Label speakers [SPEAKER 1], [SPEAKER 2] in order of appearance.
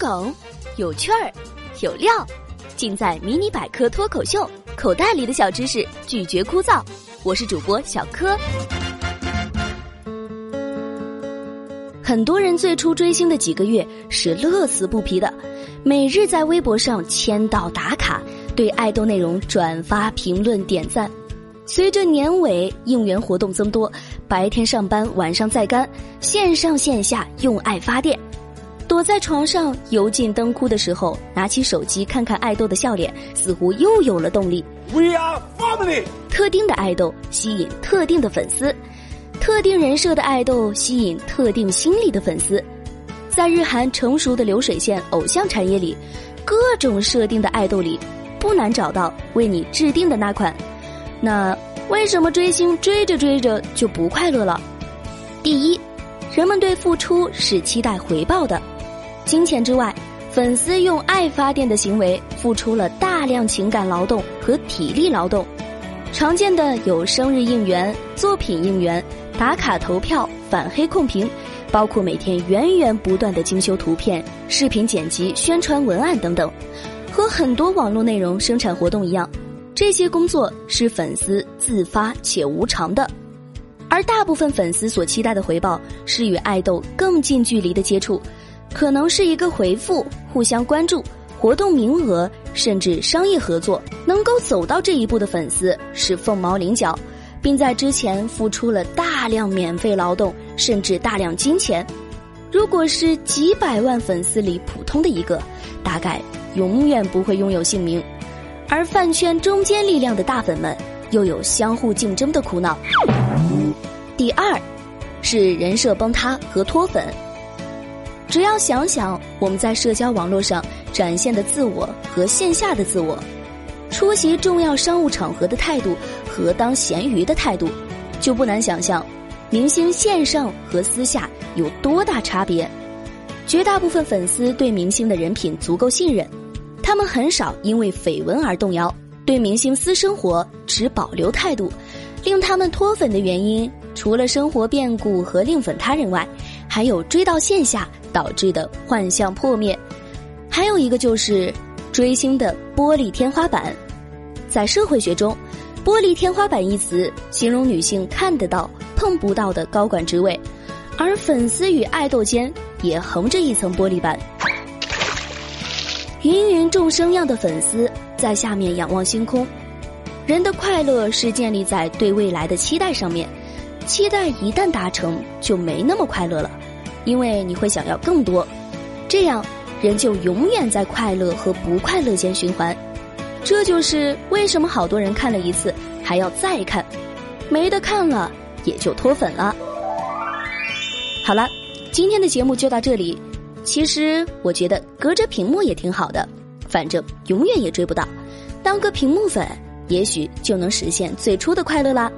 [SPEAKER 1] 梗，有趣儿，有料，尽在《迷你百科脱口秀》。口袋里的小知识，拒绝枯燥。我是主播小柯。很多人最初追星的几个月是乐此不疲的，每日在微博上签到打卡，对爱豆内容转发、评论、点赞。随着年尾应援活动增多，白天上班，晚上在干，线上线下用爱发电。躲在床上油尽灯枯的时候，拿起手机看看爱豆的笑脸，似乎又有了动力。
[SPEAKER 2] We are family。
[SPEAKER 1] 特定的爱豆吸引特定的粉丝，特定人设的爱豆吸引特定心理的粉丝。在日韩成熟的流水线偶像产业里，各种设定的爱豆里，不难找到为你制定的那款。那为什么追星追着追着就不快乐了？第一，人们对付出是期待回报的。金钱之外，粉丝用爱发电的行为，付出了大量情感劳动和体力劳动。常见的有生日应援、作品应援、打卡投票、反黑控评，包括每天源源不断的精修图片、视频剪辑、宣传文案等等。和很多网络内容生产活动一样，这些工作是粉丝自发且无偿的。而大部分粉丝所期待的回报，是与爱豆更近距离的接触。可能是一个回复，互相关注，活动名额，甚至商业合作，能够走到这一步的粉丝是凤毛麟角，并在之前付出了大量免费劳动，甚至大量金钱。如果是几百万粉丝里普通的一个，大概永远不会拥有姓名。而饭圈中坚力量的大粉们，又有相互竞争的苦恼。第二，是人设崩塌和脱粉。只要想想我们在社交网络上展现的自我和线下的自我，出席重要商务场合的态度和当咸鱼的态度，就不难想象，明星线上和私下有多大差别。绝大部分粉丝对明星的人品足够信任，他们很少因为绯闻而动摇，对明星私生活持保留态度。令他们脱粉的原因，除了生活变故和另粉他人外，还有追到线下。导致的幻象破灭，还有一个就是追星的玻璃天花板。在社会学中，“玻璃天花板”一词形容女性看得到、碰不到的高管职位，而粉丝与爱豆间也横着一层玻璃板。芸芸众生样的粉丝在下面仰望星空。人的快乐是建立在对未来的期待上面，期待一旦达成，就没那么快乐了。因为你会想要更多，这样人就永远在快乐和不快乐间循环。这就是为什么好多人看了一次还要再看，没得看了也就脱粉了。好了，今天的节目就到这里。其实我觉得隔着屏幕也挺好的，反正永远也追不到，当个屏幕粉，也许就能实现最初的快乐啦。